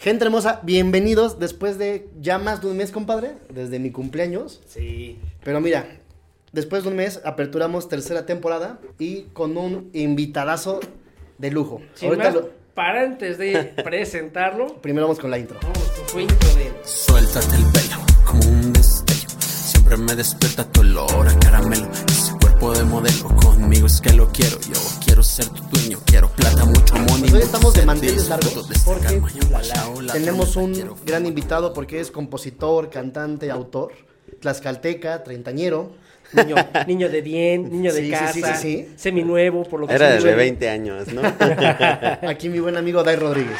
Gente hermosa, bienvenidos después de ya más de un mes, compadre, desde mi cumpleaños. Sí. Pero mira, después de un mes aperturamos tercera temporada y con un invitadazo de lujo. Sin Ahorita más, lo- para antes de presentarlo, primero vamos con la intro. vamos con su intro de... Suéltate el pelo como un destello. Siempre me despierta tu olor a caramelo. Cuerpo de modelo conmigo es que lo quiero. Yo quiero ser tu dueño. Quiero plata, mucho money. Pues hoy estamos de manteles largos de este porque tenemos un gran invitado porque es compositor, cantante, autor, tlaxcalteca, treintañero. Niño, niño de bien, niño de Sí, casa, sí, sí, sí. seminuevo, por lo que Era de ve. 20 años, ¿no? Aquí mi buen amigo Dai Rodríguez.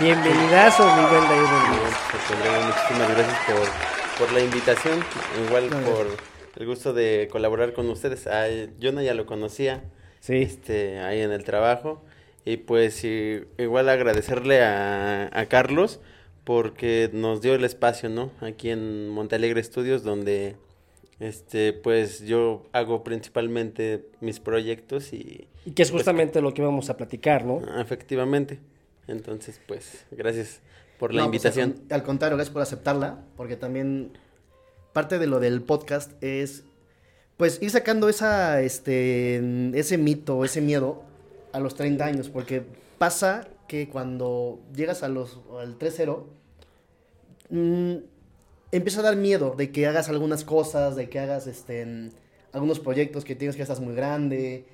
Bienvenidazo, mi buen David Rodríguez. Pues, Andrea, muchísimas gracias por, por la invitación, igual No, por el gusto de colaborar con ustedes. Ah, yo no ya lo conocía, Sí. este, ahí en el trabajo, y pues y- igual agradecerle a, a Carlos porque nos dio el espacio, ¿no? Aquí en Montalegre Estudios, donde este, pues yo hago principalmente mis proyectos y Y que es justamente lo que vamos a platicar, ¿no? efectivamente. Entonces, pues, gracias por la No, pues, invitación. al, con- al contrario, gracias por aceptarla, porque también parte de lo del podcast es, pues, ir sacando esa, este, ese mito, ese miedo a los 30 años, porque pasa que cuando llegas a los, al 3-0, mm, empieza a dar miedo de que hagas algunas cosas, de que hagas, este, algunos proyectos que tienes que ya estás muy grande,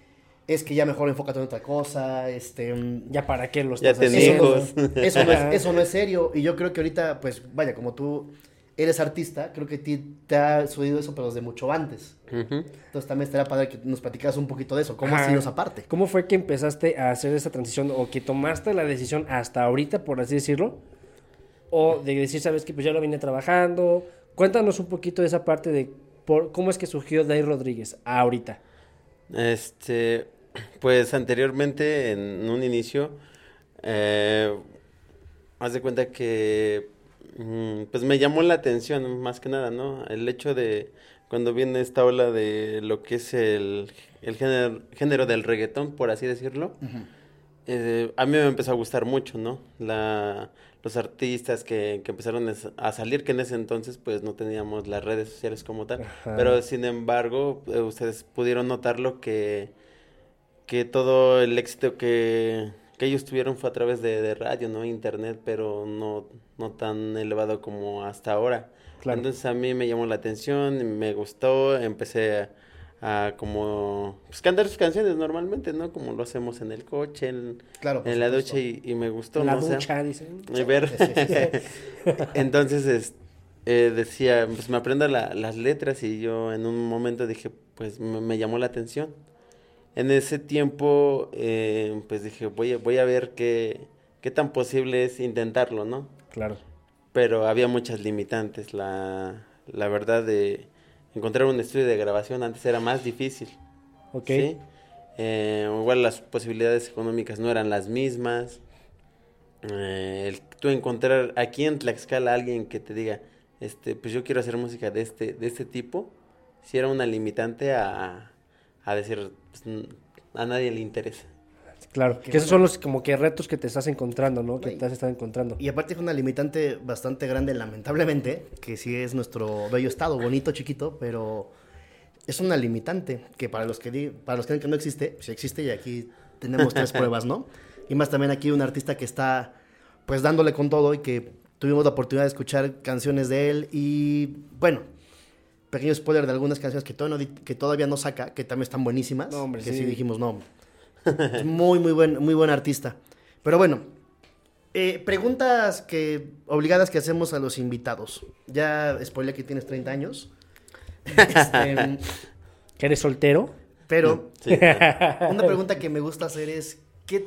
es que ya mejor enfócate en otra cosa, este... Ya para qué lo Ya estás haciendo. hijos. Eso no, es, eso no es serio. Y yo creo que ahorita, pues, vaya, como tú eres artista, creo que ti- te ha sucedido eso, pero desde mucho antes. Entonces también estaría padre que nos platicaras un poquito de eso. ¿Cómo ha Ajá. sido esa parte? ¿Cómo fue que empezaste a hacer esa transición o que tomaste la decisión hasta ahorita, por así decirlo? O de decir, sabes que pues ya lo vine trabajando. Cuéntanos un poquito de esa parte de por, cómo es que surgió Day Rodríguez ahorita. Este, pues anteriormente, en un inicio, eh, haz de cuenta que, pues me llamó la atención más que nada, ¿no? El hecho de cuando viene esta ola de lo que es el, el género, género del reggaetón, por así decirlo, eh, a mí me empezó a gustar mucho, ¿no? La, los artistas que, que empezaron a salir, que en ese entonces pues no teníamos las redes sociales como tal, Ajá. pero sin embargo eh, ustedes pudieron notarlo que, que todo el éxito que, que ellos tuvieron fue a través de, de radio, ¿no? Internet, pero no, no tan elevado como hasta ahora. Claro. Entonces a mí me llamó la atención, me gustó, empecé a, a como pues, cantar sus canciones normalmente, ¿no? Como lo hacemos en el coche, en, Claro, en la ducha y, y me gustó, la ¿no? O sea, ducha, dicen. y ver. Sí, sí, sí. Entonces es- eh, decía, pues me aprendo la- las letras y yo en un momento dije, pues me, me llamó la atención. En ese tiempo, eh, pues dije, voy a, voy a ver qué, qué tan posible es intentarlo, ¿no? Claro. pero había muchas limitantes. La, la verdad de encontrar un estudio de grabación antes era más difícil. Ok. ¿sí? Eh, igual las posibilidades económicas no eran las mismas. Eh, el tú encontrar aquí en Tlaxcala a alguien que te diga, este, pues yo quiero hacer música de este, de este tipo, si era una limitante a, a decir, pues, a nadie le interesa. Claro. Qué Que esos bueno. son los como que retos que te estás encontrando, ¿no? Que Ay. te has estado encontrando. Y aparte fue una limitante bastante grande, lamentablemente, que sí es nuestro bello estado, bonito, chiquito, pero es una limitante que para los que, di- para los que creen que no existe, sí existe y aquí tenemos tres pruebas, ¿no? Y más también aquí un artista que está pues dándole con todo y que tuvimos la oportunidad de escuchar canciones de él y bueno, pequeño spoiler de algunas canciones que todavía no, di- que todavía no saca, que también están buenísimas, No, hombre, que sí. sí. dijimos, no, es muy, muy buen, muy buen artista. Pero bueno, eh, preguntas que obligadas que hacemos a los invitados. Ya spoilé que tienes 30 años. Este, ¿Que eres soltero? pero Sí, una pregunta que me gusta hacer es, ¿qué,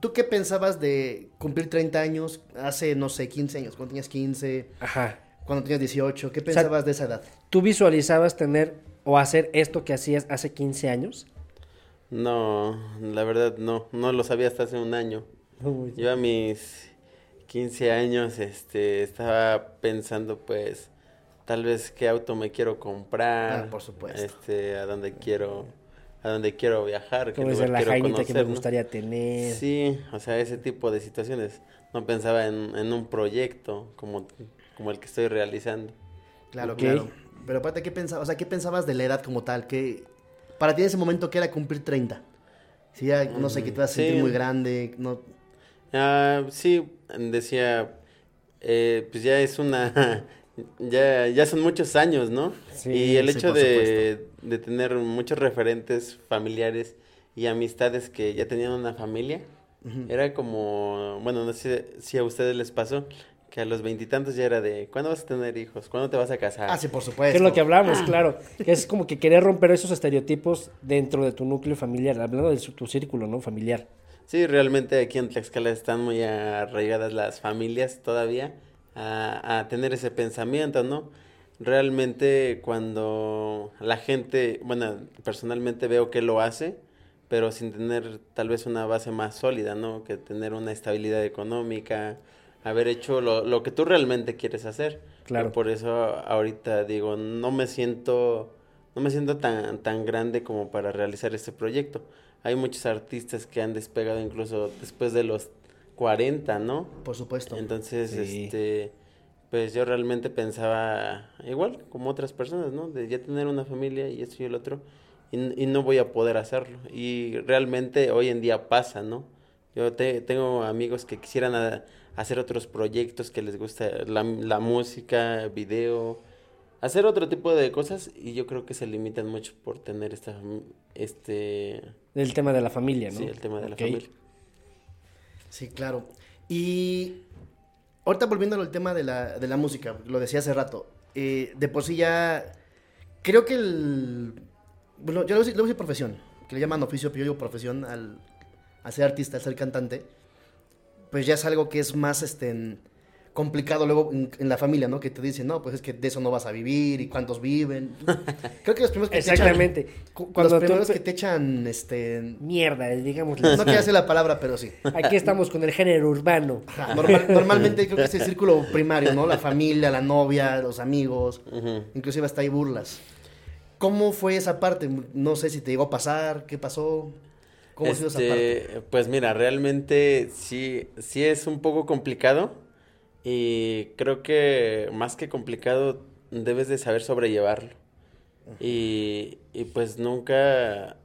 ¿tú qué pensabas de cumplir 30 años hace, no sé, 15 años? Cuando tenías 15, Ajá. Cuando tenías 18, ¿qué pensabas de esa edad? ¿Tú visualizabas tener o hacer esto que hacías hace 15 años? No, la verdad no, no lo sabía hasta hace un año. Yo a mis 15 años este, estaba pensando pues tal vez qué auto me quiero comprar. Ah, por supuesto. Este, a dónde quiero, a dónde quiero viajar, qué lugar la quiero jainita que me conocer, ¿no? gustaría tener. Sí, o sea, ese tipo de situaciones. no pensaba en, en un proyecto como, como el que estoy realizando. Claro, claro. Pero aparte, ¿qué pensabas? O sea, ¿qué pensabas de la edad como tal? ¿Qué, para ti en ese momento, ¿qué era cumplir 30? Si ya, no sé, que te vas a sentir Sí. muy grande, no... Ah, sí, decía, eh, pues ya es una, ya, ya son muchos años, ¿no? Sí, y el sí, hecho de, de tener muchos referentes familiares y amistades que ya tenían una familia, era como, bueno, no sé si a ustedes les pasó, que a los veintitantos ya era de, ¿cuándo vas a tener hijos? ¿Cuándo te vas a casar? Ah, sí, por supuesto. Que es lo que hablamos, claro. Que es como que querer romper esos estereotipos dentro de tu núcleo familiar, hablando de su- tu círculo, ¿no? Familiar. Sí, realmente aquí en Tlaxcala están muy arraigadas las familias todavía a, a tener ese pensamiento, ¿no? Realmente cuando la gente, bueno, personalmente veo que lo hace, pero sin tener tal vez una base más sólida, ¿no? Que tener una estabilidad económica, haber hecho lo, lo que tú realmente quieres hacer. Claro. Y por eso ahorita digo, no me siento, no me siento tan, tan grande como para realizar este proyecto. Hay muchos artistas que han despegado incluso después de los 40, ¿no? Por supuesto. Entonces, Sí. este, pues yo realmente pensaba igual como otras personas, ¿no? De ya tener una familia y esto y el otro, y, y no voy a poder hacerlo. Y realmente hoy en día pasa, ¿no? Yo te- tengo amigos que quisieran a- hacer otros proyectos que les gusta la, la música, video, hacer otro tipo de cosas y yo creo que se limitan mucho por tener esta, este, El tema de la familia, ¿no? sí, el tema de la familia. Sí, claro. Y ahorita volviendo al tema de la, de la música, lo decía hace rato, eh, de por sí ya creo que el... Bueno, yo lo voy a decir profesión, que le llaman oficio, pero yo digo profesión al, al ser artista, al ser cantante, pues ya es algo que es más este, complicado luego en, en la familia, ¿no? Que te dicen, no, pues es que de eso no vas a vivir y cuántos viven. Creo que los primeros que te echan... Los Cuando tú primeros que te echan, este... Mierda, digamos. No quiero decir la palabra, pero sí. Aquí estamos con el género urbano. Normal- normalmente creo que es el círculo primario, ¿no? La familia, la novia, los amigos, inclusive hasta hay burlas. ¿Cómo fue esa parte? No sé si te llegó a pasar, ¿qué pasó? ¿Cómo ha sido esa parte? Este, Pues mira, realmente sí, sí es un poco complicado y creo que más que complicado debes de saber sobrellevarlo y, y pues nunca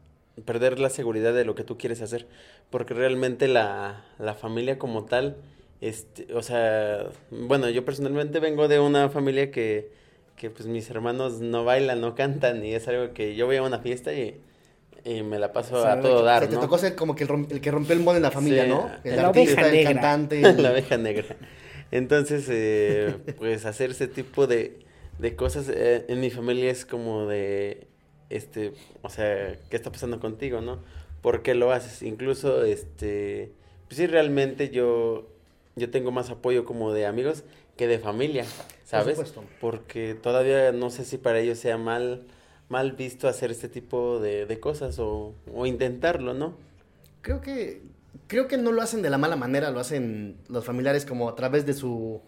perder la seguridad de lo que tú quieres hacer, porque realmente la, la familia como tal, este, o sea, bueno, yo personalmente vengo de una familia que, que pues mis hermanos no bailan, no cantan y es algo que yo voy a una fiesta y, y me la paso O sea, a todo O dar, sea, te ¿no? tocó ser como que el, el que rompió el molde en la familia, Sí, ¿no? El la artista, oveja el negra. cantante. La abeja negra. Entonces, eh, pues hacer ese tipo de, de cosas eh, en mi familia es como de, este, o sea, ¿qué está pasando contigo, no? ¿Por qué lo haces? Incluso, este, pues sí, realmente yo, yo tengo más apoyo como de amigos que de familia, ¿sabes? supuesto. Porque todavía no sé si para ellos sea mal, mal visto hacer este tipo de, de cosas o, o intentarlo, ¿no? Creo que creo que no lo hacen de la mala manera, lo hacen los familiares como a través de su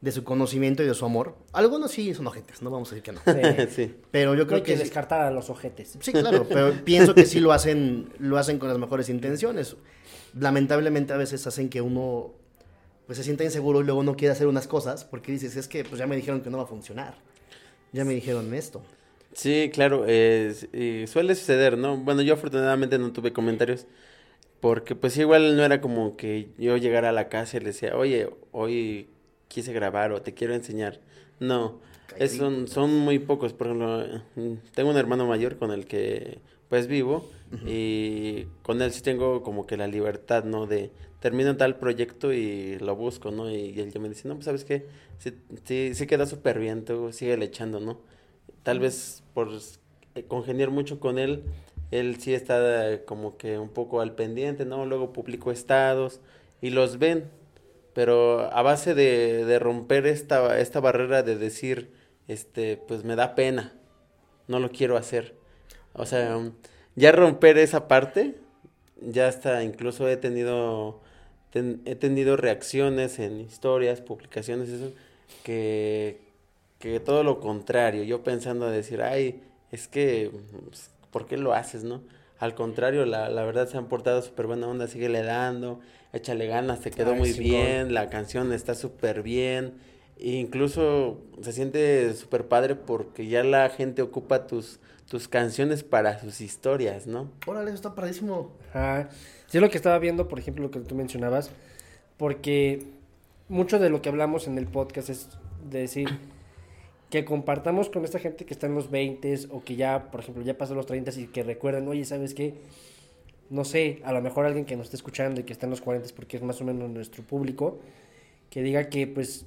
de su conocimiento y de su amor. Algunos sí son ojetes, no vamos a decir que no. Sí. sí. Pero yo No hay creo que que sí- descartar a los ojetes. Sí, claro, pero pienso que sí lo hacen, lo hacen con las mejores intenciones. Lamentablemente a veces hacen que uno pues se sienta inseguro y luego no quiere hacer unas cosas porque dices, es que pues ya me dijeron que no va a funcionar. Ya me dijeron esto. Sí, claro, eh, suele suceder, ¿no? Bueno, yo afortunadamente no tuve comentarios porque pues igual no era como que yo llegara a la casa y le decía, oye, hoy quise grabar o te quiero enseñar. No, es- son, son muy pocos. Por ejemplo, mm, tengo un hermano mayor con el que pues vivo y con él sí tengo como que la libertad, ¿no? De termino tal proyecto y lo busco, ¿no? Y, él ya me dice, no, pues sabes qué, sí, sí, sí queda súper bien, tú sigue echando, ¿no? Tal vez por eh, congeniar mucho con él, él sí está eh, como que un poco al pendiente, ¿no? Luego publico estados y los ven, pero a base de, de romper esta, esta barrera de decir, este, pues me da pena, no lo quiero hacer. O sea, um, ya romper esa parte, ya hasta incluso he tenido, ten- he tenido reacciones en historias, publicaciones, eso, que, que todo lo contrario, yo pensando decir, ay, es que, pues, ¿por qué lo haces, no? Al contrario, la, la verdad se han portado súper buena onda, síguele dando, échale ganas, te quedó Ay, muy sí, bien, la canción está súper bien. E incluso se siente súper padre porque ya la gente ocupa tus, tus canciones para sus historias, ¿no? Órale, eso está padrísimo. Ajá. Sí, es lo que estaba viendo, por ejemplo, lo que tú mencionabas, porque mucho de lo que hablamos en el podcast es de decir que compartamos con esta gente que está en los 20 o que ya, por ejemplo, ya pasó los 30 y que recuerdan, oye, ¿sabes qué? No sé, a lo mejor alguien que nos esté escuchando y que está en los 40 porque es más o menos nuestro público, que diga que pues,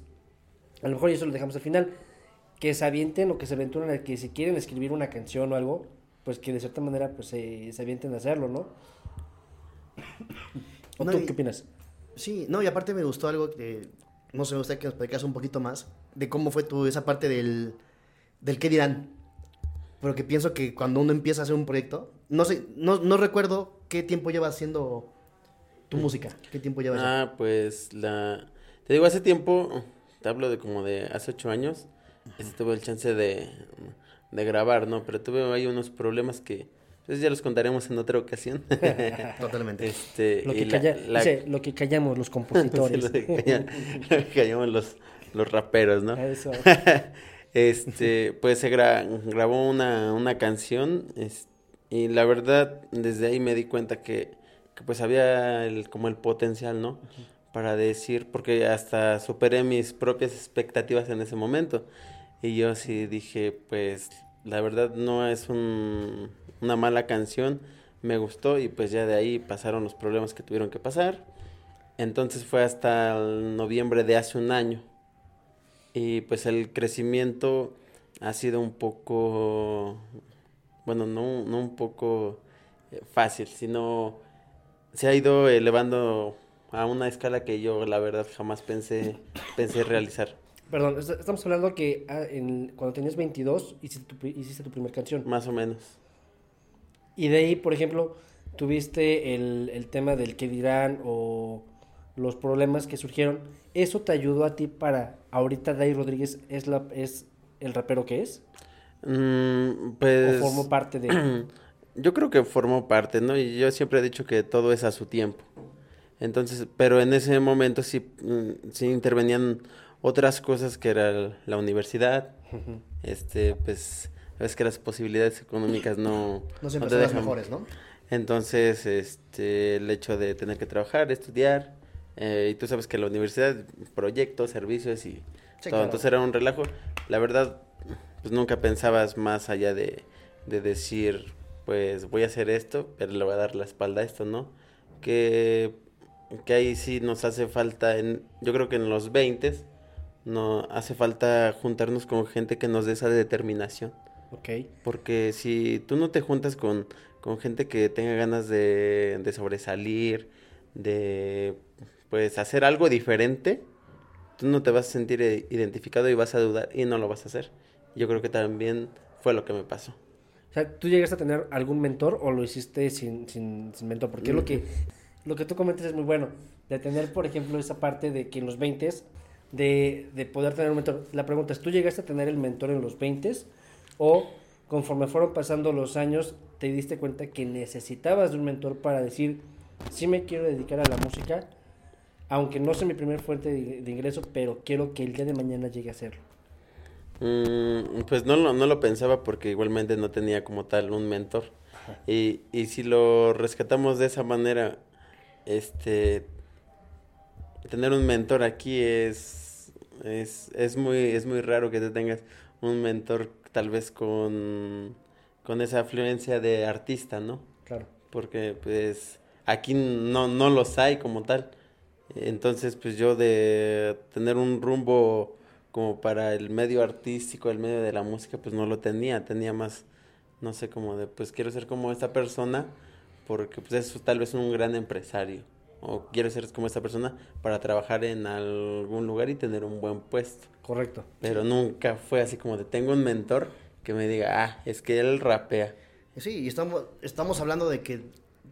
a lo mejor eso lo dejamos al final, que se avienten o que se aventuren a que si quieren escribir una canción o algo, pues que de cierta manera pues se, se avienten a hacerlo, ¿no? ¿O No, tú y- qué opinas? Sí, no, y aparte me gustó algo que, no sé, me gustaría que nos platicas un poquito más de cómo fue tu, esa parte del, del qué dirán. Pero que pienso que cuando uno empieza a hacer un proyecto, no sé, no, no recuerdo qué tiempo llevas haciendo tu música, qué tiempo llevas. Ah, pues la... Te digo, hace tiempo, te hablo de como de hace ocho años, este, tuve el chance de, de grabar, ¿no? Pero tuve ahí unos problemas que, pues ya los contaremos en otra ocasión. Totalmente. este, Lo que, la- calla- la- dice, lo que callamos los Sí, compositores. lo que calla- lo que callamos los, los raperos, ¿no? Eso. este, pues se gra- grabó una, una canción es- y la verdad desde ahí me di cuenta que, que pues había el, como el potencial, ¿no? Para decir, porque hasta superé mis propias expectativas en ese momento. Y yo sí dije, pues la verdad no es un- una mala canción, me gustó y pues ya de ahí pasaron los problemas que tuvieron que pasar. Entonces fue hasta el noviembre de hace un año. Y pues el crecimiento ha sido un poco, bueno, no, no un poco eh, fácil, sino se ha ido elevando a una escala que yo la verdad jamás pensé, pensé realizar. Perdón, est- estamos hablando que ah, en- cuando tenías 22 hiciste tu, pri- hiciste tu primera canción. Más o menos. Y de ahí, por ejemplo, tuviste el, el tema del qué dirán o los problemas que surgieron. ¿Eso te ayudó a ti para ahorita Dai Rodríguez es, la, es el rapero que es? Mm, pues... ¿O formó parte de...? Yo creo que formó parte, ¿no? Y yo siempre he dicho que todo es a su tiempo. Entonces, pero en ese momento sí, mm, sí intervenían otras cosas que era la universidad. Este, pues, es que las posibilidades económicas no, no siempre te son las dejan. mejores, ¿no? Entonces, este, el hecho de tener que trabajar, estudiar, eh, y tú sabes que la universidad, proyectos, servicios y Sí, todo, claro. entonces era un relajo. La verdad, pues nunca pensabas más allá de, de decir, pues voy a hacer esto, pero le voy a dar la espalda a esto, ¿no? Que, que ahí sí nos hace falta, en, yo creo que en los 20 no hace falta juntarnos con gente que nos dé esa determinación. Ok. Porque si tú no te juntas con, con gente que tenga ganas de, de sobresalir, de pues hacer algo diferente, tú no te vas a sentir eh, identificado y vas a dudar y no lo vas a hacer. Yo creo que también fue lo que me pasó. O sea, ¿tú llegaste a tener algún mentor o lo hiciste sin, sin, sin mentor? Porque lo que, lo que tú comentas es muy bueno. De tener, por ejemplo, esa parte de que en los 20 de, de poder tener un mentor. La pregunta es, ¿tú llegaste a tener el mentor en los 20 o conforme fueron pasando los años te diste cuenta que necesitabas de un mentor para decir, sí me quiero dedicar a la música, aunque no sea mi primer fuente de, de ingreso, pero quiero que el día de mañana llegue a serlo? Mm, pues no lo, no lo pensaba porque igualmente no tenía como tal un mentor. Y, y si lo rescatamos de esa manera, este, tener un mentor aquí es, es, es muy, es muy raro que te tengas un mentor tal vez con, con esa afluencia de artista, ¿no? Claro. porque pues aquí no, no los hay como tal. Entonces pues yo de tener un rumbo como para el medio artístico, el medio de la música, pues no lo tenía, tenía más, no sé, como de pues quiero ser como esta persona porque pues es tal vez un gran empresario o quiero ser como esta persona para trabajar en algún lugar y tener un buen puesto. Correcto. Pero nunca fue así como de tengo un mentor que me diga, ah, es que él rapea. Sí, y estamos, estamos hablando de que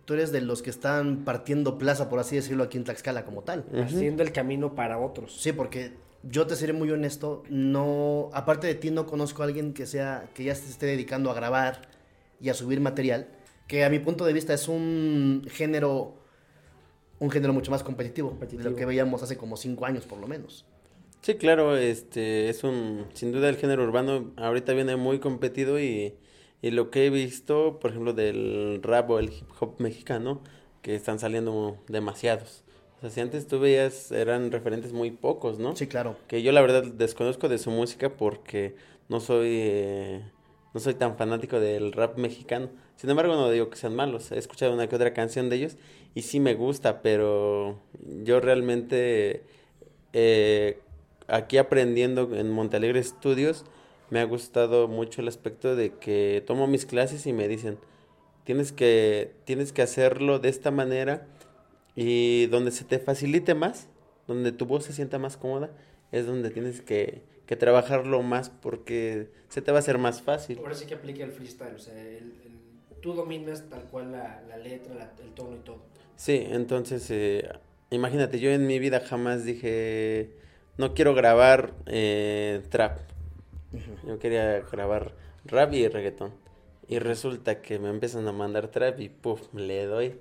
tú eres de los que están partiendo plaza, por así decirlo, aquí en Tlaxcala como tal. Haciendo el camino para otros. Sí, porque yo te seré muy honesto, no, aparte de ti no conozco a alguien que sea, que ya se esté dedicando a grabar y a subir material, que a mi punto de vista es un género un género mucho más competitivo, de Competitivo. lo que veíamos hace como cinco años por lo menos. Sí, claro, este es un, sin duda el género urbano ahorita viene muy competido y, y lo que he visto, por ejemplo, del rap o el hip hop mexicano, que están saliendo demasiados. O sea, si antes tú veías, eran referentes muy pocos, ¿no? Sí, claro. Que yo la verdad desconozco de su música porque no soy, eh, no soy tan fanático del rap mexicano. Sin embargo, no digo que sean malos. He escuchado una que otra canción de ellos y sí me gusta, pero yo realmente eh, aquí aprendiendo en Montalegre Studios me ha gustado mucho el aspecto de que tomo mis clases y me dicen, tienes que, tienes que hacerlo de esta manera y donde se te facilite más, donde tu voz se sienta más cómoda, es donde tienes que, que trabajarlo más porque se te va a hacer más fácil. Ahora sí que aplica el freestyle, o sea, el- el- tú dominas tal cual la, la letra, la- el tono y todo. Sí, entonces, eh, imagínate, yo en mi vida jamás dije, no quiero grabar eh, trap. Yo quería grabar rap y reggaetón. Y resulta que me empiezan a mandar trap y puff, le doy,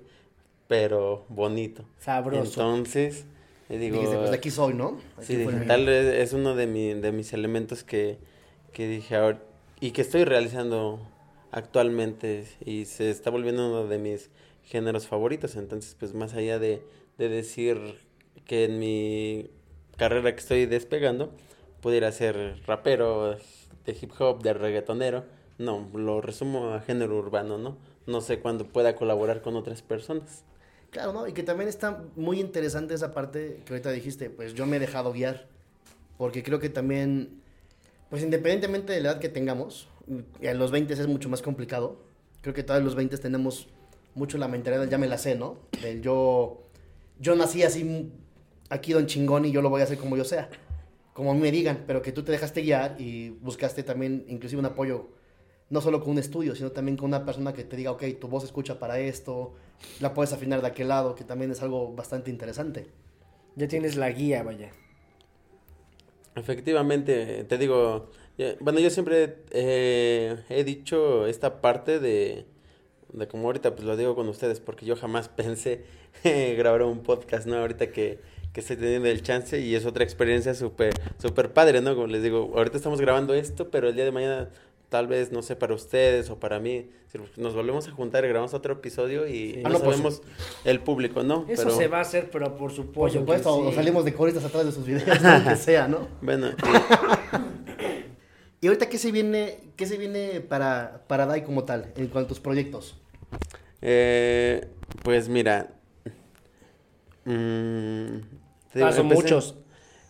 pero bonito. Sabroso. Entonces, digo, Dijiste, pues de aquí soy, ¿no? Aquí sí, tal vez es uno de, mi- de mis elementos que, que dije ahora y que estoy realizando actualmente y se está volviendo uno de mis géneros favoritos. Entonces, pues más allá de, de decir que en mi carrera que estoy despegando, pudiera ser rapero, de hip hop, de reggaetonero, no, lo resumo a género urbano, ¿no? No sé cuándo pueda colaborar con otras personas. Claro, ¿no? Y que también está muy interesante esa parte que ahorita dijiste, pues yo me he dejado guiar, porque creo que también, pues independientemente de la edad que tengamos, a los 20 es mucho más complicado, creo que todos los 20 tenemos mucho la mentalidad ya me la sé, ¿no? Del yo, yo nací así, aquí don chingón y yo lo voy a hacer como yo sea, como a mí me digan, pero que tú te dejaste guiar y buscaste también inclusive un apoyo, no solo con un estudio, sino también con una persona que te diga, ok, tu voz escucha para esto, la puedes afinar de aquel lado, que también es algo bastante interesante. Ya tienes la guía, vaya. Efectivamente, te digo, bueno, yo siempre eh, he dicho esta parte de, de como ahorita pues lo digo con ustedes, porque yo jamás pensé eh, grabar un podcast, ¿no? Ahorita que, que estoy teniendo el chance y es otra experiencia súper, súper padre, ¿no? Como les digo, ahorita estamos grabando esto, pero el día de mañana tal vez, no sé, para ustedes o para mí, si nos volvemos a juntar y grabamos otro episodio y Sí. no Ah, no, pues, el público, ¿no? Eso Pero, se va a hacer, pero por supuesto. Por supuesto, que o sí. salimos de coristas atrás de sus videos, lo que sea, ¿no? Bueno, Y ahorita, ¿qué se viene, qué se viene para, para DAI como tal, en cuanto a tus proyectos? Eh, pues mira. mm, te Ah, son empecé- muchos.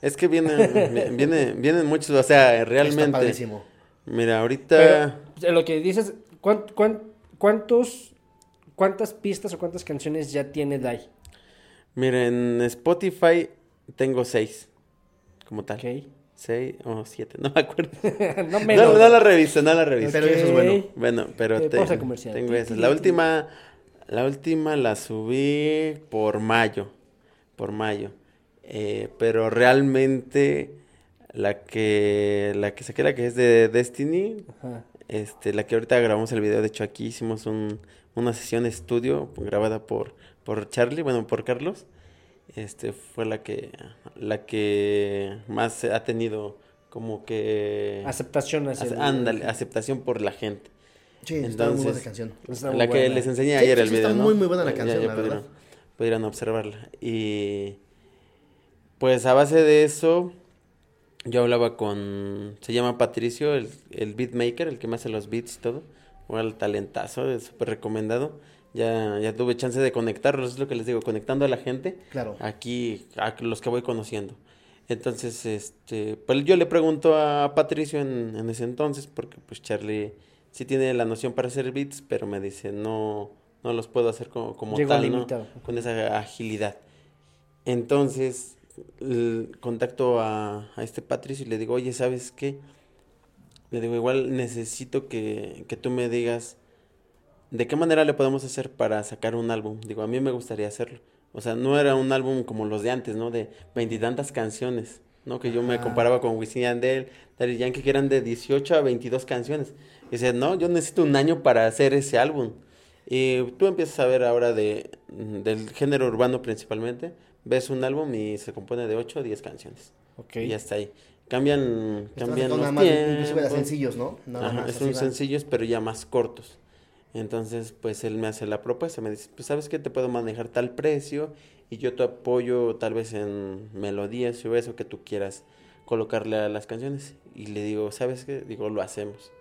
Es que vienen, vienen, vienen muchos, o sea, Está realmente. padrísimo. Mira, ahorita. Pero, eh, lo que dices, ¿cuán- cuán- cuántos, ¿cuántas pistas o cuántas canciones ya tiene Dai? Mira, en Spotify tengo seis. Como tal. Ok. Seis o siete, no me acuerdo. no No, menos. no la reviso, no la reviso. Pero eso es bueno. Bueno, pero Eh, te- pausa comercial. tengo Ti, esas. ti, La ti. última, la última la subí por mayo, por mayo. Eh, pero realmente la que, la que se queda que es de Destiny, Ajá. este, la que ahorita grabamos el video, de hecho aquí hicimos un, una sesión estudio grabada por, por Charlie, bueno, por Carlos. Este fue la que, la que más ha tenido como que Aceptación hacia Ace- el- ándale, aceptación por la gente. Sí, está muy buena Entonces, esa canción. Está muy la que les enseñé Sí, ayer sí, el video, está ¿no? muy, muy buena la Ya- canción, ya la pudieron- verdad. pudieron observarla. Y pues a base de eso, yo hablaba con, se llama Patricio, el, el beatmaker, el que me hace los beats y todo. el talentazo, es súper recomendado. Ya, ya tuve chance de conectarlos, es lo que les digo, conectando a la gente Claro. aquí, a los que voy conociendo. Entonces, este, pues yo le pregunto a Patricio en, en ese entonces, porque pues Charlie sí tiene la noción para hacer beats, pero me dice, no, no los puedo hacer como, como tal, ¿no? Con esa agilidad. Entonces, contacto a, a este Patricio y le digo, oye, ¿sabes qué? Le digo, igual necesito que, que tú me digas de qué manera le podemos hacer para sacar un álbum. Digo, a mí me gustaría hacerlo. O sea, no era un álbum como los de antes, ¿no? De veintitantas canciones, ¿no? Que yo me comparaba con Wisin y Yandel, Daddy Yankee, que eran de 18 a 22 canciones. Y dice, no, yo necesito un año para hacer ese álbum. Y tú empiezas a ver ahora de, del género urbano principalmente, ves un álbum y se compone de 8 o 10 canciones. Ok. Y ya está ahí. Cambian, cambian los nada más, inclusive de sencillos, ¿no? Nada Ajá, más, son sencillos, pero ya más cortos. Entonces, pues él me hace la propuesta, me dice, pues sabes que te puedo manejar tal precio y yo te apoyo tal vez en melodías o eso que tú quieras colocarle a las canciones. Y le digo, ¿sabes qué? Digo, lo hacemos.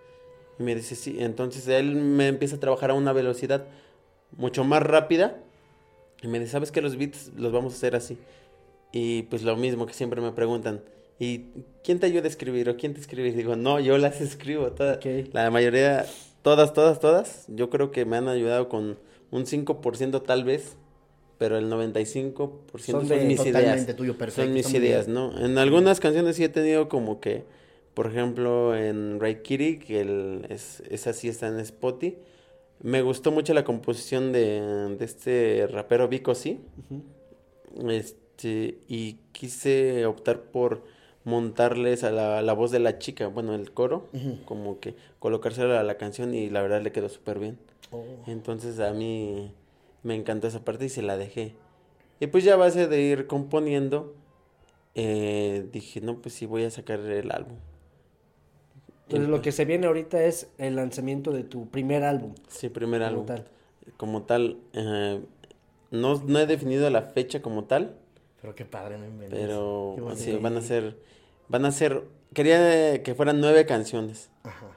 Y me dice, sí. Entonces él me empieza a trabajar a una velocidad mucho más rápida. Y me dice, ¿sabes qué? Los beats los vamos a hacer así. Y pues lo mismo que siempre me preguntan, ¿y quién te ayuda a escribir o quién te escribe? Y digo, no, yo las escribo todas. Ok. La mayoría, todas, todas, todas, yo creo que me han ayudado con un 5% tal vez, pero el 95% son, Son de- mis Totalmente ideas. tuyo, perfecto. Son mis muy ideas, bien. ¿no? En algunas canciones sí he tenido como que, por ejemplo, en Ray Kitty, que el, es, esa sí está en Spotify. Me gustó mucho la composición de, de este rapero Vico sí. Este, y quise optar por montarles a la, la voz de la chica, bueno, el coro, como que colocársela a la canción y la verdad le quedó súper bien. Oh. Entonces a mí me encantó esa parte y se la dejé. Y pues ya a base de ir componiendo, eh, dije, no, pues sí voy a sacar el álbum. Entonces lo que se viene ahorita es el lanzamiento de tu primer álbum. Sí, primer Como álbum. tal. Como tal, eh, no, no he definido la fecha como tal, Pero qué padre, no inventes. pero Qué bonito. sí, van a ser, van a ser, quería que fueran nueve canciones, Ajá.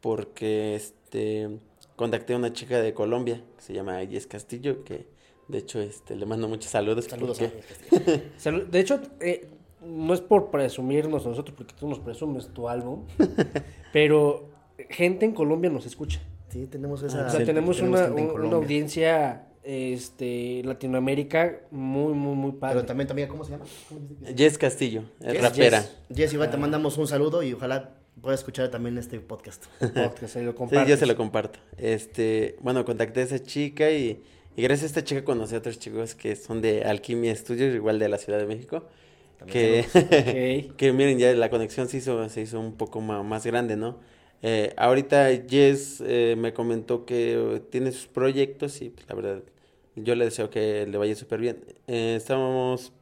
porque este, contacté a una chica de Colombia, que se llama Yes Castillo, que de hecho este, le mando muchos saludos. Saludos porque- a De hecho, eh, no es por presumirnos nosotros, porque tú nos presumes tu álbum, pero gente en Colombia nos escucha. Sí, tenemos O esa. sea, tenemos, una, un- audiencia este, Latinoamérica muy, muy, muy padre. Pero también, también, ¿cómo se llama? ¿Cómo dice que se Jess Castillo, Jess, rapera. Jess. Jess, igual te mandamos un saludo y ojalá pueda escuchar también este podcast. Podcast, ahí lo Sí, yo se lo comparto. Este, bueno, contacté a esa chica y, y gracias a esta chica conocí a otros chicos que son de Alquimia Studios, igual de la Ciudad de México. Que, que miren, ya la conexión se hizo, se hizo un poco ma- más, grande, ¿no? Eh, ahorita Jess eh, me comentó que tiene sus proyectos y pues, la verdad yo le deseo que le vaya súper bien. Eh, estábamos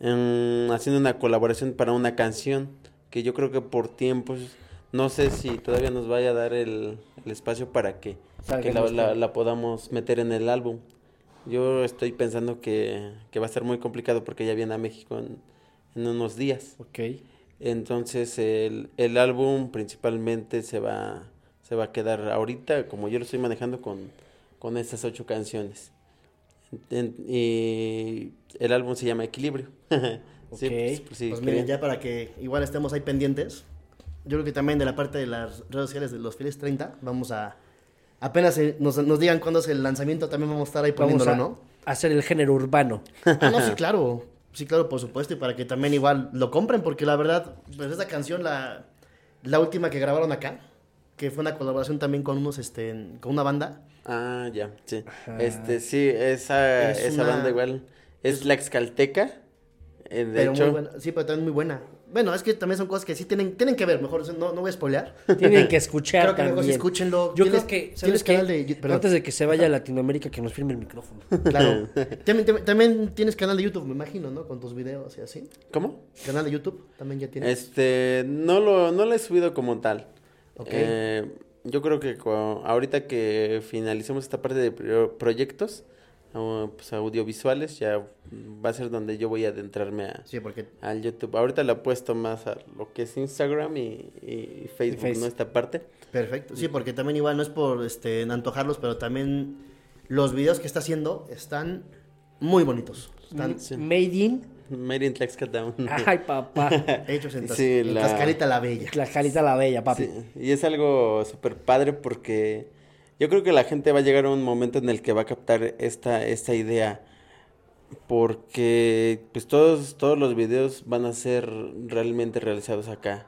haciendo una colaboración para una canción que yo creo que por tiempos, no sé si todavía nos vaya a dar el, el espacio para que, que la, la- la podamos meter en el álbum. Yo estoy pensando que, que va a ser muy complicado porque ella viene a México en, en unos días. Ok. Entonces el, el álbum principalmente se va, se va a quedar ahorita, como yo lo estoy manejando, con, con estas ocho canciones. En- y el álbum se llama Equilibrio. Sí, Ok. pues, pues, sí, Pues miren, ya para que igual estemos ahí pendientes. Yo creo que también de la parte de las redes sociales de los Fieles 30, vamos a. Apenas eh, nos, nos digan cuándo es el lanzamiento, también vamos a estar ahí Vamos poniéndolo, a ¿no? hacer el género urbano. Ah, no, sí, claro. Sí, claro, por supuesto. Y para que también igual lo compren, porque la verdad, pues esa canción, la, la última que grabaron acá, que fue una colaboración también con unos, este, con una banda. Ah, ya, sí. Ajá. Este, sí, esa, Es esa una- banda igual es la Excalteca. eh, de pero hecho, muy buena. Sí, pero también muy buena. Bueno, es que también son cosas que sí tienen, tienen que ver. Mejor no, no voy a spoilear. Tienen que escuchar Creo que mejor sí también. escúchenlo. Yo Tienes- creo que, tienes ¿sabes canal de... perdón. Antes de que se vaya a Latinoamérica, que nos firme el micrófono. Claro. también, también- también tienes canal de YouTube, me imagino, ¿no? Con tus videos y así. ¿Cómo? Canal de YouTube también ya tienes. Este, no lo, no lo he subido como tal. Ok. Eh, yo creo que ahorita que finalicemos esta parte de pro- proyectos, uh, pues audiovisuales, ya va a ser donde yo voy a adentrarme a, Sí, porque al YouTube. Ahorita le apuesto más a lo que es Instagram y, y Facebook, Face. ¿no? Esta parte. Perfecto. Sí, porque también igual no es por este antojarlos, pero también los videos que está haciendo están muy bonitos. Están Sí. Made in. Made in Tlaxcala. Ay, papá. hechos en, Sí, en la- Tascarita la Bella. La Jalita la Bella, papi. Sí, y es algo súper padre porque yo creo que la gente va a llegar a un momento en el que va a captar esta, esta idea. Porque pues todos, todos los videos van a ser realmente realizados acá.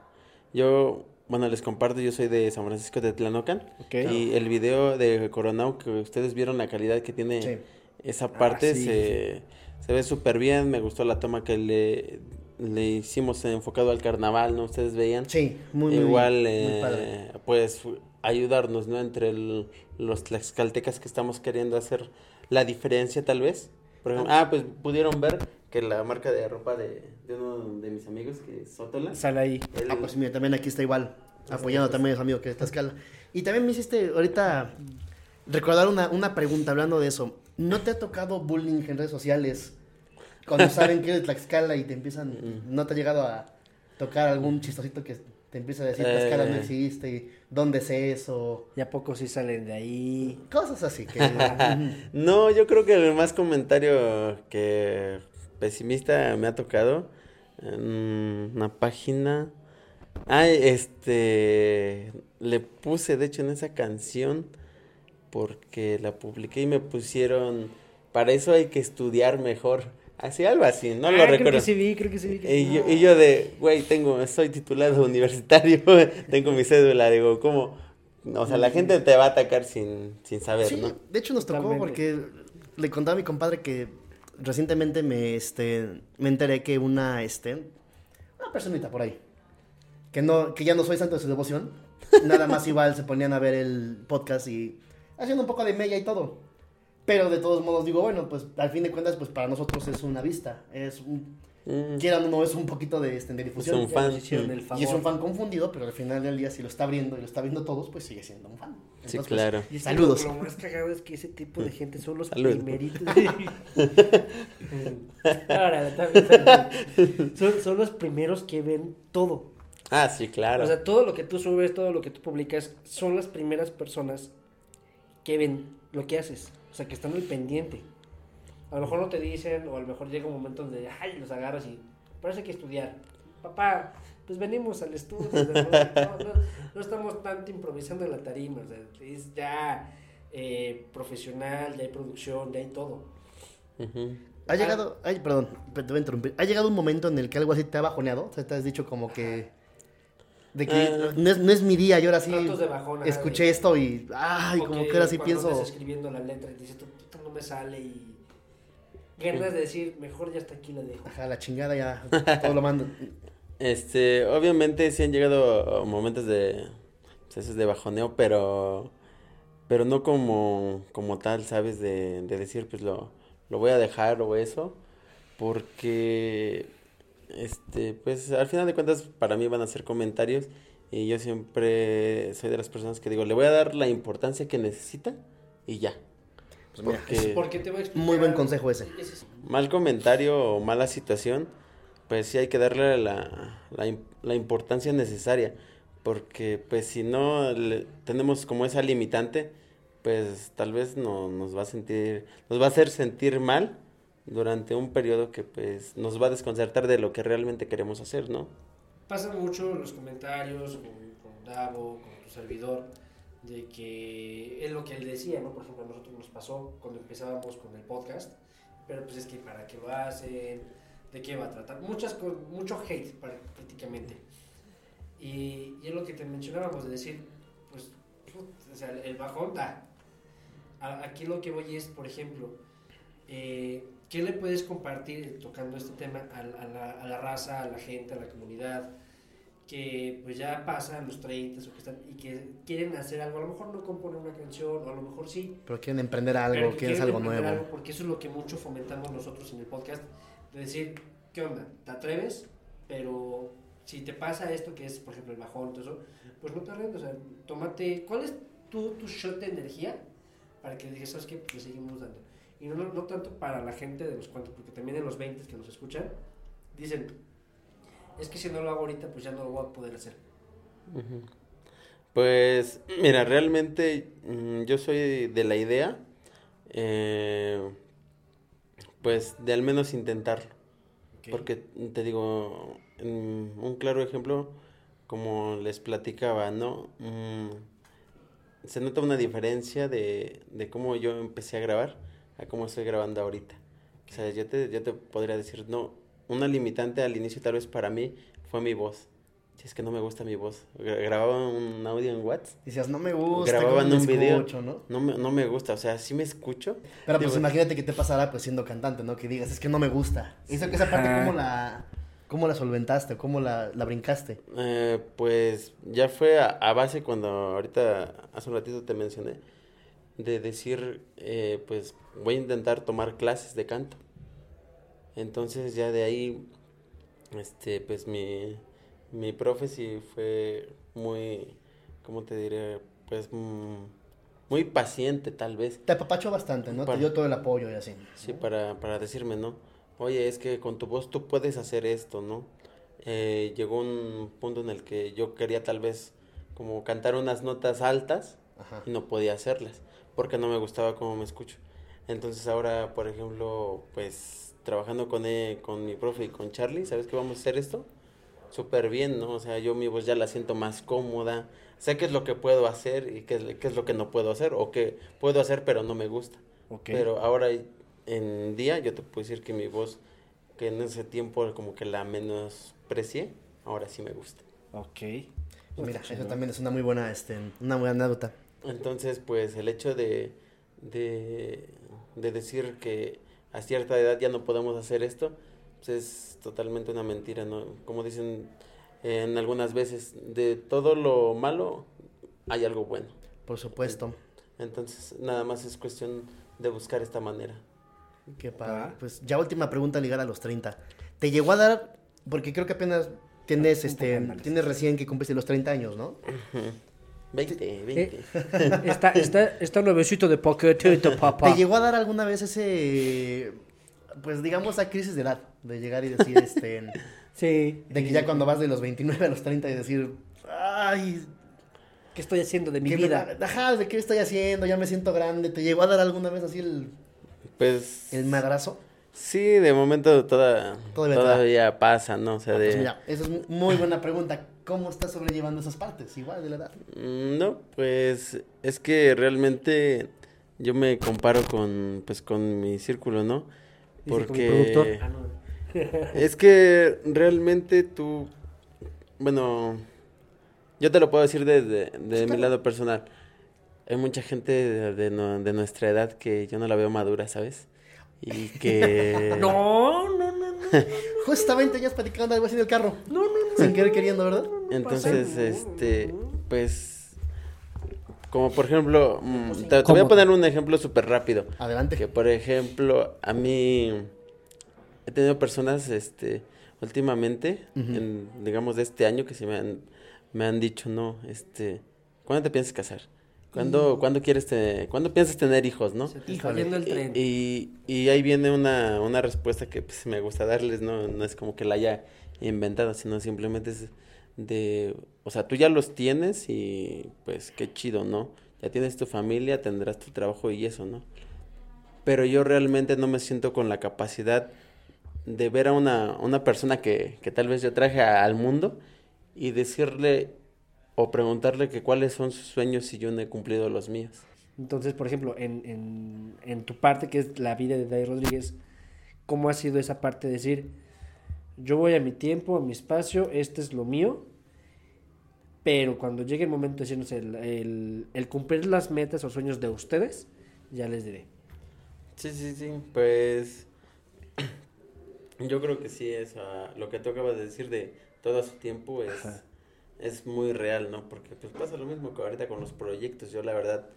Yo, bueno, les comparto, yo soy de San Francisco de Tlanocan. Ok. Y el video de Coronao que ustedes vieron la calidad que tiene Sí. esa parte Ah, sí, se, se ve súper bien. Me gustó la toma que le, le hicimos enfocado al carnaval, ¿no? Ustedes veían. Sí, muy, Igual, muy eh, padre. pues ayudarnos, ¿no? Entre el- los tlaxcaltecas que estamos queriendo hacer la diferencia tal vez. Por ejemplo, ah, pues pudieron ver que la marca de ropa de, de uno de mis amigos, que es Sotola, Sale ahí. él- Ah, pues mira, también aquí está igual, apoyando también a los amigos que es Tlaxcala. Y también me hiciste ahorita recordar una, una pregunta hablando de eso. ¿No te ha tocado bullying en redes sociales cuando saben que eres de Tlaxcala y te empiezan, no te ha llegado a tocar algún chistosito que te empieza a decir Tlaxcala no Eh. existe y dónde es eso? ¿Y a poco sí salen de ahí? Cosas así que... No, yo creo que el más comentario que pesimista me ha tocado en una página. Ay, este. Le puse, de hecho, en esa canción porque la publiqué y me pusieron. Para eso hay que estudiar mejor. Así, algo así, no Ah, lo creo recuerdo. que sí vi, creo que sí vi. que Y yo, y yo de, güey, tengo, soy titulado universitario, tengo mi cédula, digo, ¿cómo? O sea, la gente te va a atacar sin, sin saber, Sí, ¿no? de hecho nos tocó Totalmente. porque le contaba a mi compadre que recientemente me, este, me enteré que una, este, una personita por ahí, que no, que ya no soy santo de su devoción, nada más igual se ponían a ver el podcast y haciendo un poco de mella y todo. Pero de todos modos digo, bueno, pues al fin de cuentas, pues para nosotros es una vista, es un, Mm, quieran o no, es un poquito de, este, de es difusión. un fan. el. Y es un fan confundido, pero al final del día, si lo está abriendo y lo está viendo todos, pues sigue siendo un fan. Sí, Entonces, pues, claro. Y es que Saludos. Lo, más cagado es que ese tipo de gente son los Salud. primeritos. También, también. son, son los primeros que ven todo. Ah, sí, claro. O sea, todo lo que tú subes, todo lo que tú publicas, son las primeras personas que ven lo que haces. O sea, que están al pendiente. A lo mejor no te dicen, o a lo mejor llega un momento donde, ay, los agarras y parece que estudiar. Papá, pues venimos al estudio. no, no- no estamos tanto improvisando en la tarima. O sea, es ya eh, profesional, ya hay producción, ya hay todo. Ujú. Ha llegado, ay, perdón, te voy a interrumpir. ¿Ha llegado un momento en el que algo así te ha bajoneado? O sea, te has dicho como que... De que Ah. no, es, no es mi día y ahora sí ajá, escuché de- esto y... Ay, como que ahora sí pienso... escribiendo la letra y dices, "Tu puta, no me sale y... Ganas de decir, mejor ya hasta aquí la dejo. Ajá, la chingada ya, todo lo mando. Este, obviamente sí han llegado momentos de, pues, esos de bajoneo, pero, pero no como, como tal, ¿sabes? De, de decir, pues lo, lo voy a dejar o eso, porque, este, pues al final de cuentas para mí van a ser comentarios y yo siempre soy de las personas que digo, le voy a dar la importancia que necesita y ya. Pues mira, Porque- Porque te voy a explicar... Muy buen consejo ese. Ese es- mal comentario o mala situación, pues sí hay que darle la, la, la importancia necesaria, porque pues si no le- tenemos como esa limitante, pues tal vez no nos va a sentir, nos va a hacer sentir mal durante un periodo que pues nos va a desconcertar de lo que realmente queremos hacer, ¿no? Pasa mucho los comentarios con, con Davo, con tu servidor, de que es lo que él decía, ¿no? Por ejemplo, a nosotros nos pasó cuando empezábamos con el podcast, pero pues es que para qué lo hacen, de qué va a tratar, muchas mucho hate prácticamente. Y, y es lo que te mencionábamos, de decir, pues, o sea, el bajón da. Aquí lo que voy es, por ejemplo, eh, ¿qué le puedes compartir tocando este tema a, la- a la, a la raza, a la gente, a la comunidad? que pues ya pasan los 30 o que están y que quieren hacer algo, a lo mejor no componen una canción o a lo mejor sí, Pero quieren emprender algo, quieren quieren algo nuevo. algo, porque eso es lo que mucho fomentamos nosotros en el podcast, de decir, ¿qué onda? ¿Te atreves? Pero si te pasa esto que es, por ejemplo, el bajón, todo eso, pues no te rindas, o sea, tómate, ¿cuál es tu, tu shot de energía para que digas, ¿sabes qué? Pues le seguimos dando. Y no, no, tanto para la gente de los cuantos, porque también en los 20 que nos escuchan, dicen, es que si no lo hago ahorita, pues ya no lo voy a poder hacer. Pues, mira, realmente mm, yo soy de la idea, eh, pues, de al menos intentarlo. Porque te digo, mm, un claro ejemplo, como les platicaba, ¿no? Mm, se nota una diferencia de, de cómo yo empecé a grabar a cómo estoy grabando ahorita. O sea, yo te, yo te podría decir, no, una limitante al inicio tal vez para mí fue mi voz. Si es que no me gusta mi voz. Gra- Grababa un audio en WhatsApp, Dices, no me gusta, Grababan cómo me un video. escucho, ¿no? no me, no me gusta, o sea, sí me escucho. Pero pues Digo, imagínate que te pasará pues siendo cantante, ¿no? Que digas, es que no me gusta. Esa, esa parte cómo la, ¿Cómo la solventaste? ¿Cómo la, la brincaste? Eh, pues ya fue a, a base cuando ahorita hace un ratito te mencioné de decir eh, pues voy a intentar tomar clases de canto entonces ya de ahí este pues mi mi profe sí fue muy cómo te diré pues mm, muy paciente tal vez Te apapachó bastante, ¿no? Para- Te dio todo el apoyo y así. Sí, para, para decirme, ¿no? Oye, es que con tu voz tú puedes hacer esto, ¿no? Eh, llegó un punto en el que yo quería tal vez como cantar unas notas altas Ajá. y no podía hacerlas porque no me gustaba cómo me escucho. Entonces ahora, por ejemplo, pues trabajando con, eh, con mi profe y con Charlie, ¿sabes que vamos a hacer esto? Súper bien, ¿no? O sea, yo mi voz ya la siento más cómoda, sé qué es lo que puedo hacer y qué es, qué es lo que no puedo hacer o que puedo hacer pero no me gusta. Ok. Pero ahora en día yo te puedo decir que mi voz, que en ese tiempo como que la menosprecié, ahora sí me gusta. Ok. Pues mira, eso también es una muy buena, este, una buena anécdota. Entonces, pues el hecho de, de, de decir que a cierta edad ya no podemos hacer esto, pues es totalmente una mentira, ¿no? Como dicen en algunas veces, de todo lo malo hay algo bueno. Por supuesto. Entonces, nada más es cuestión de buscar esta manera. Qué padre. Ah. Pues ya última pregunta ligada a los 30. ¿Te llegó a dar, porque creo que apenas tienes, este, tienes recién que cumpliste los 30 años, ¿no? 20, 20. Eh, está, está, está nuevecito de paquetito, papá. ¿Te llegó a dar alguna vez ese, pues digamos, a crisis de edad? De llegar y decir, este, Sí. de que ya cuando vas de los 29 a los 30 y decir, ay, ¿Qué estoy haciendo de mi ¿qué me vida? da- ajá, ¿de qué estoy haciendo? Ya me siento grande. ¿Te llegó a dar alguna vez así el, Pues... el madrazo? Sí, de momento toda, Todavía todavía, pasa, ¿no? O sea, de... Pues mira, esa es muy buena pregunta. ¿Cómo estás sobrellevando esas partes? Igual de la edad. Mm, No, pues es que realmente yo me comparo con, pues, con mi círculo, ¿no? Porque Ah, no. es que realmente tú, bueno, yo te lo puedo decir desde de mi lado personal. Hay mucha gente de, de no- de nuestra edad que yo no la veo madura, ¿sabes? Y que... No. Justamente ya platicando algo así en el carro. No, no, no. Sin querer queriendo, ¿verdad? Entonces, este, pues, como por ejemplo, mm, te, te voy a poner un ejemplo súper rápido. Adelante. Que por ejemplo, a mí he tenido personas, este, últimamente, en, digamos, de este año que se me han, me han dicho, no, este, ¿cuándo te piensas casar? ¿Cuándo, ¿cuándo quieres tener, cuándo piensas tener hijos, no? El tren. Y, y ahí viene una, una respuesta que pues, me gusta darles, ¿no? No es como que la haya inventado, sino simplemente es de, o sea, tú ya los tienes y pues qué chido, ¿no? Ya tienes tu familia, tendrás tu trabajo y eso, ¿no? Pero yo realmente no me siento con la capacidad de ver a una, una persona que, que tal vez yo traje a- al mundo y decirle o preguntarle que cuáles son sus sueños si yo no he cumplido los míos. Entonces, por ejemplo, en, en, en tu parte, que es la vida de Dai Rodríguez, ¿cómo ha sido esa parte de decir, yo voy a mi tiempo, a mi espacio, este es lo mío, pero cuando llegue el momento de decir, no sé, el, el- el cumplir las metas o sueños de ustedes, ya les diré. Sí, sí, sí, pues yo creo que sí, es lo que tú acabas de decir de todo su tiempo es, Ajá. Es muy real, ¿no? Porque pues pasa lo mismo que ahorita con los proyectos, yo la verdad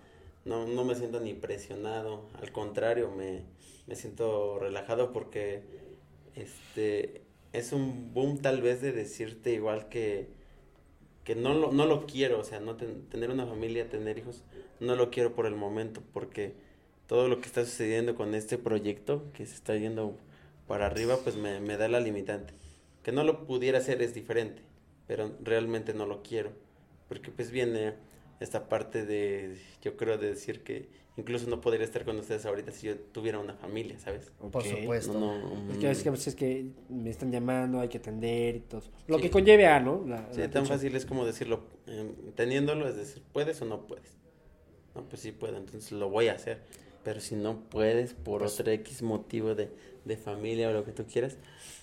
no, no me siento ni presionado, al contrario, me, me siento relajado porque este es un boom tal vez de decirte igual que, que no lo, no lo quiero, o sea, no ten- tener una familia, tener hijos, no lo quiero por el momento, porque todo lo que está sucediendo con este proyecto, que se está yendo para arriba, pues me, me da la limitante. Que no lo pudiera hacer es diferente, pero realmente no lo quiero, porque pues viene esta parte de, yo creo, de decir que incluso no podría estar con ustedes ahorita si yo tuviera una familia, ¿sabes? Por Ok. supuesto. No, no, Es que a veces, a veces es que me están llamando, hay que atender y todo. Lo Sí. que conlleve a, ¿no? La- Sí, la tan fácil es como decirlo, eh, teniéndolo, es decir, ¿puedes o no puedes? No, pues sí puedo, entonces lo voy a hacer. Pero si no puedes por Pues- otro X motivo de, de familia o lo que tú quieras,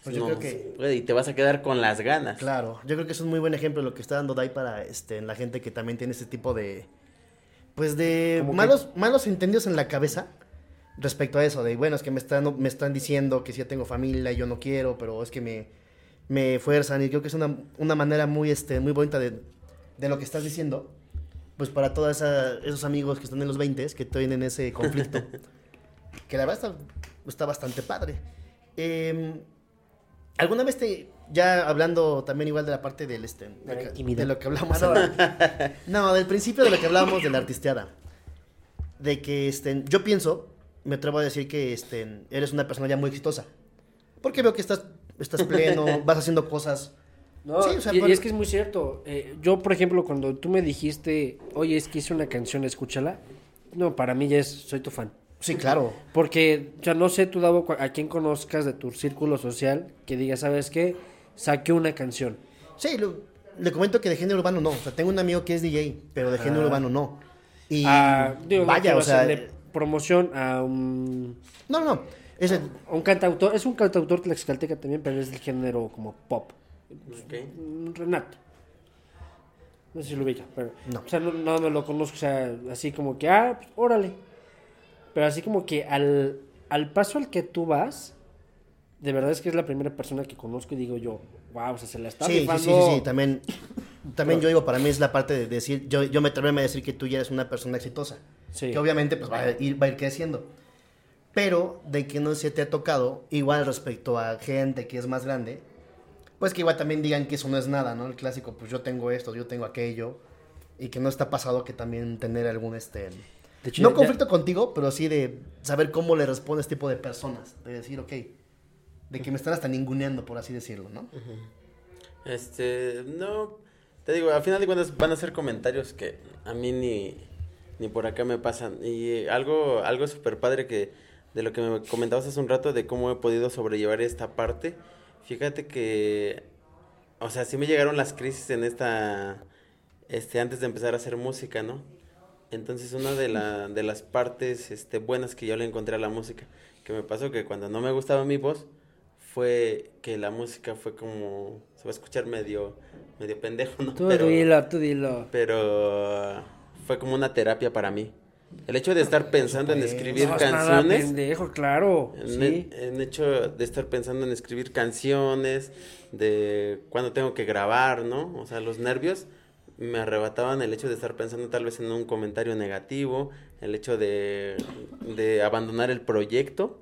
Pues yo no creo se que- puede, y te vas a quedar con las ganas. Claro, yo creo que es un muy buen ejemplo lo que está dando Dai para este, la gente que también tiene ese tipo de, pues de Como que- malos, malos entendidos en la cabeza respecto a eso, de bueno, es que me están, me están diciendo que sí ya tengo familia y yo no quiero, pero es que me, me fuerzan y creo que es una, una manera muy, este, muy bonita de, de lo que estás diciendo. Pues para todos esos amigos que están en los 20 que tienen ese conflicto. que la verdad está, está bastante padre. Em, ¿Alguna vez te, ya hablando también igual de la parte del este, De la de, lo que hablamos, no, del principio de lo que hablábamos de la artisteada, de que este, yo pienso, me atrevo a decir que este, eres una persona ya muy exitosa, porque veo que estás, estás pleno, vas haciendo cosas, No, Sí, o sea, y, y por- es que es muy cierto. Eh, yo, por ejemplo, cuando tú me dijiste, oye, es que hice una canción, escúchala. No, para mí ya es, soy tu fan. sí, claro, Porque, ya no sé, tú, Davo, a quien conozcas de tu círculo social que diga, ¿sabes qué? Saqué una canción. sí, lo- le comento que de género urbano no, o sea, tengo un amigo que es DJ, pero de género Ah. urbano no, y Ah, digo, vaya, o sea, hacerle promoción a un, no, no, no, ese, a un cantautor. Es un cantautor tlaxcalteca también, pero es del género como pop. Ok. Mm, Renato. No sé si lo ubica, pero. No. O sea, no, no me lo conozco, o sea, así como que, ah, pues, órale. Pero así como que al, al paso al que tú vas, de verdad es que es la primera persona que conozco y digo yo, wow, o sea, se la está Sí, sí, sí, rifando. sí, sí, también, también yo digo, para mí es la parte de decir, yo, yo me atrevo a decir que tú ya eres una persona exitosa, Sí. que obviamente pues va a ir, va a ir creciendo, pero de que no se te ha tocado, igual respecto a gente que es más grande, pues que igual también digan que eso no es nada, ¿no? El clásico, pues yo tengo esto, yo tengo aquello, y que no está pasado que también tener algún, este, De hecho, no ya- conflicto contigo, pero sí de saber cómo le responde este tipo de personas, de decir, ok, de que me están hasta ninguneando, por así decirlo, ¿no? Este, no, te digo, al final de cuentas van a ser comentarios que a mí ni, ni por acá me pasan. Y algo, algo súper padre que de lo que me comentabas hace un rato de cómo he podido sobrellevar esta parte. Fíjate que, o sea, sí me llegaron las crisis en esta, este, antes de empezar a hacer música, ¿no? Entonces una de, la, de las partes este, buenas que yo le encontré a la música, que me pasó que cuando no me gustaba mi voz, fue que la música fue como, se va a escuchar medio, medio pendejo, ¿no? Tú Pero, dilo, tú dilo. pero fue como una terapia para mí. El hecho de estar pensando en supuesto. escribir No canciones, pendejo, claro. en, Sí. en hecho de estar pensando en escribir canciones, de cuando tengo que grabar, ¿no? O sea, los nervios me arrebataban el hecho de estar pensando tal vez en un comentario negativo, el hecho de, de abandonar el proyecto,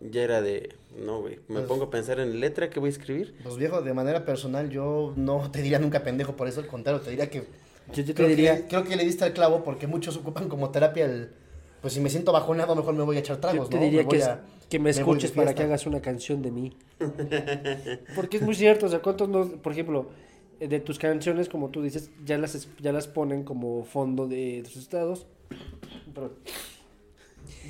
ya era de, no, güey, me Pues- pongo a pensar en letra que voy a escribir. Pues viejo, de manera personal yo no te diría nunca pendejo por eso, al contrario, te diría que Yo, yo te creo, diría, que creo que le diste al clavo porque muchos ocupan como terapia el pues si me siento bajoneado mejor me voy a echar yo tragos, te ¿no? diría Me que, a- que me escuches para que hagas una canción de mí. Porque es muy cierto, o sea, ¿cuántos no, por ejemplo, de tus canciones, como tú dices, ya las, ya las ponen como fondo de tus estados? Pero-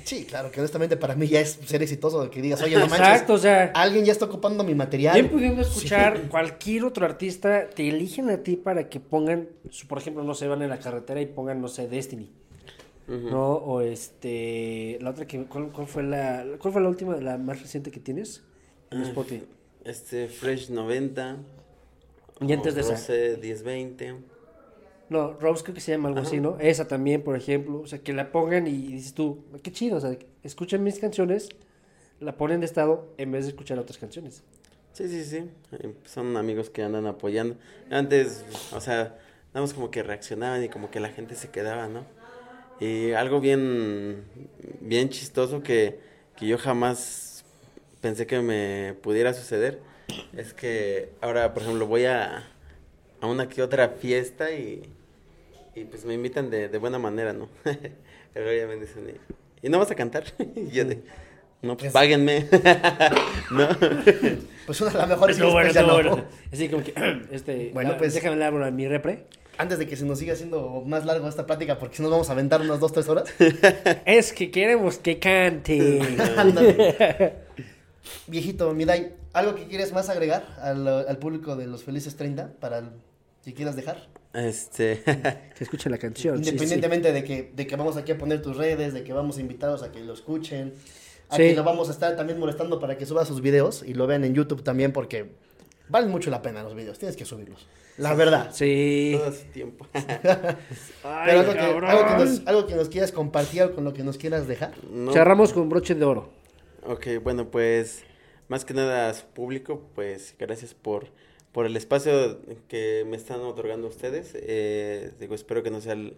Sí, claro, que honestamente para mí ya es ser exitoso de que digas, "Oye, no manches, Exacto, o sea, alguien ya está ocupando mi material." bien pudiendo escuchar cualquier otro artista, te eligen a ti para que pongan, su- por ejemplo, no sé, van en la carretera y pongan, no sé, Destiny. Ujú. ¿No? O este. La otra que. ¿Cuál, cuál fue la. ¿Cuál fue la última, la más reciente que tienes? En Ah, Spotify. Este, Fresh 90. Y antes de esa. Rosé 1020. No, Rose creo que se llama algo Ajá. así, ¿no? Esa también, por ejemplo. O sea, que la pongan y dices tú, qué chido. O sea, escuchan mis canciones, la ponen de estado en vez de escuchar otras canciones. Sí, sí, sí. eh, Son amigos que andan apoyando. Antes, o sea, nada más como que reaccionaban y como que la gente se quedaba, ¿no? Y algo bien, bien chistoso que, que yo jamás pensé que me pudiera suceder es que ahora, por ejemplo, voy a, a una que otra fiesta y, y pues me invitan de, de buena manera, ¿no? Pero ya me dicen, ¿y, ¿y no vas a cantar? y yo de, no, pues Es- páguenme. ¿No? Pues una de las mejores Estuvo bueno, no. bueno. Así como que, este, Bueno, ah, pues- déjame hablar a mi repre. Antes de que se nos siga haciendo más largo esta plática porque si nos vamos a aventar unas dos, tres horas. Es que queremos que cante. Viejito, Midai, ¿algo que quieres más agregar al, al público de los felices 30 para el- si quieras dejar? Este, que escuche la canción. sí, sí. Independientemente De, que, de que vamos aquí a poner tus redes, de que vamos a invitarlos a que lo escuchen, a Sí. que lo vamos a estar también molestando para que suba sus videos y lo vean en YouTube también porque valen mucho la pena los videos, tienes que subirlos. La verdad. Sí. todo su tiempo. Ay, Pero algo que, algo, que nos, algo que nos quieras compartir o con lo que nos quieras dejar. No. Cerramos con broche de oro. Ok, bueno, pues más que nada a su público, pues gracias por, por el espacio que me están otorgando ustedes. Eh, digo, espero que no sea el,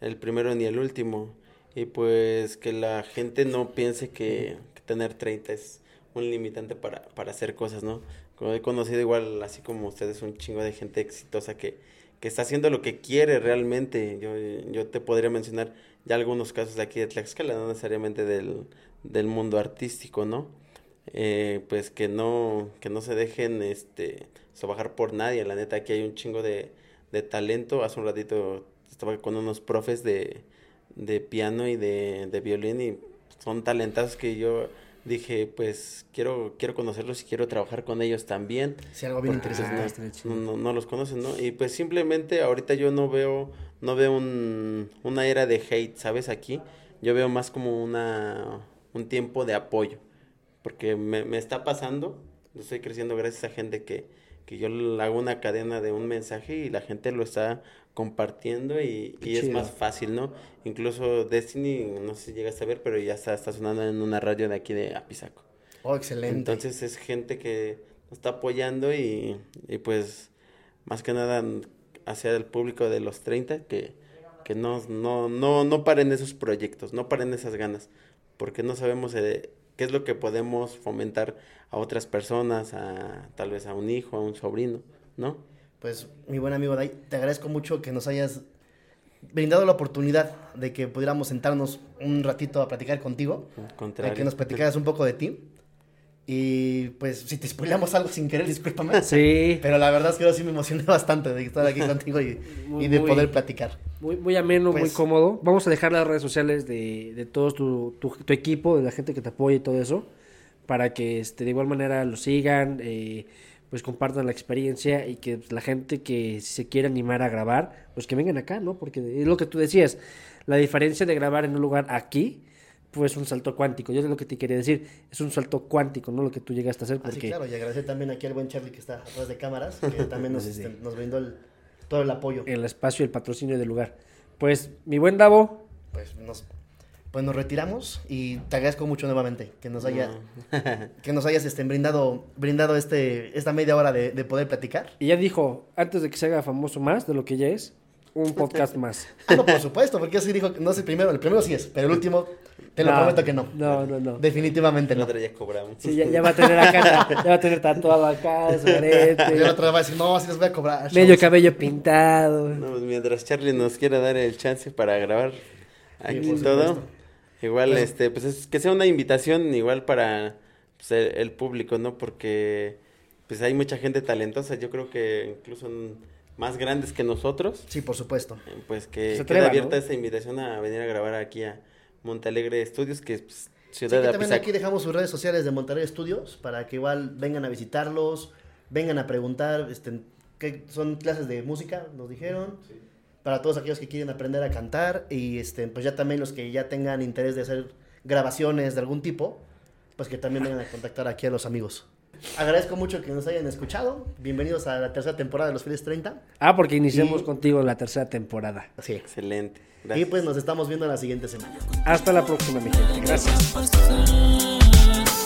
el primero ni el último. Y pues que la gente no piense que, tener 30 es un limitante para, para hacer cosas, ¿no? Como he conocido igual, así como ustedes, un chingo de gente exitosa que, que está haciendo lo que quiere realmente. Yo, yo te podría mencionar ya algunos casos de aquí de Tlaxcala, no necesariamente del, del mundo artístico, ¿no? Eh, pues que no, que no se dejen este sobajar por nadie, la neta aquí hay un chingo de, de talento. Hace un ratito estaba con unos profes de, de piano y de, de violín y son talentazos que yo dije, pues quiero quiero conocerlos y quiero trabajar con ellos también. Sí, algo bien Porque, interesante. No- no, los conocen, ¿no? Y pues simplemente ahorita yo no veo, no veo un, una era de hate, ¿sabes? Aquí yo veo más como una, un tiempo de apoyo, porque me, me está pasando, estoy creciendo gracias a gente que, que yo le hago una cadena de un mensaje y la gente lo está compartiendo y, y es más fácil, ¿no? Incluso Destiny, no sé si llegas a ver, pero ya está, está sonando en una radio de aquí de Apizaco. Oh, excelente. Entonces es gente que nos está apoyando y, y pues más que nada hacia el público de los 30 que, que no, no, no, no paren esos proyectos, no paren esas ganas, porque no sabemos eh, qué es lo que podemos fomentar a otras personas, a tal vez a un hijo, a un sobrino, ¿no? Pues, mi buen amigo Dai, te agradezco mucho que nos hayas brindado la oportunidad de que pudiéramos sentarnos un ratito a platicar contigo, contrario. que nos platicaras un poco de ti. Y pues, si te spoileamos algo sin querer, discúlpame. Sí, Pero la verdad es que yo sí me emocioné bastante de estar aquí contigo y, Muy, y de muy- poder platicar. muy, muy ameno, muy Pues- cómodo. Vamos a dejar las redes sociales de, de todos tu, tu, tu equipo, de la gente que te apoya y todo eso, para que este, de igual manera lo sigan, eh, pues compartan la experiencia y que pues, la gente que se quiere animar a grabar, pues que vengan acá, ¿no? Porque es lo que tú decías, la diferencia de grabar en un lugar aquí, pues un salto cuántico. Yo es lo que te quería decir, es un salto cuántico, ¿no? Lo que tú llegaste a hacer, porque claro, y agradecer también aquí al buen Charlie que está atrás de cámaras, que también nos, Sí, sí. este, nos brindó el- todo el apoyo. el espacio y el patrocinio del lugar. Pues, mi buen Davo, Pues nos, pues nos retiramos y te agradezco mucho nuevamente que nos haya, que nos hayas este, brindado, brindado este, esta media hora de, de poder platicar. Y ya dijo, antes de que se haga famoso más de lo que ya es, un podcast más. Ah, no, por supuesto, porque así dijo, que no es el primero, el primero sí es, pero el último, te lo prometo que no. No, no, no. Definitivamente El no. otro ya cobramos. Sí, ya, ya va a tener acá, ya va a tener tatuado acá, su Y el arete, otro va a decir, no, así les voy a cobrar. medio chavos". cabello pintado. No, pues mientras Charlie nos quiera dar el chance para grabar aquí todo, supuesto. igual Pues- este, pues es que sea una invitación igual para pues, el, el público, ¿no? Porque pues hay mucha gente talentosa, yo creo que incluso n- más grandes que nosotros, Sí, por supuesto. eh, pues que Se queda abierta ¿no? esa invitación a venir a grabar aquí a Montalegre Estudios, que es pues, Sí, ciudad que de también aquí dejamos sus redes sociales de Monterrey Studios para que igual vengan a visitarlos, vengan a preguntar, este, que son clases de música, nos dijeron, para todos aquellos que quieren aprender a cantar y este, pues ya también los que ya tengan interés de hacer grabaciones de algún tipo, pues que también vengan a contactar aquí a los amigos. Agradezco mucho que nos hayan escuchado. Bienvenidos a la tercera temporada de Los Fieles 30. Ah, porque iniciamos Y- contigo la tercera temporada. Así. Excelente. Y pues nos estamos viendo la siguiente semana. Hasta la próxima, mi gente. Gracias.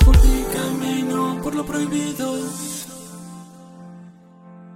Por mi camino, por lo prohibido.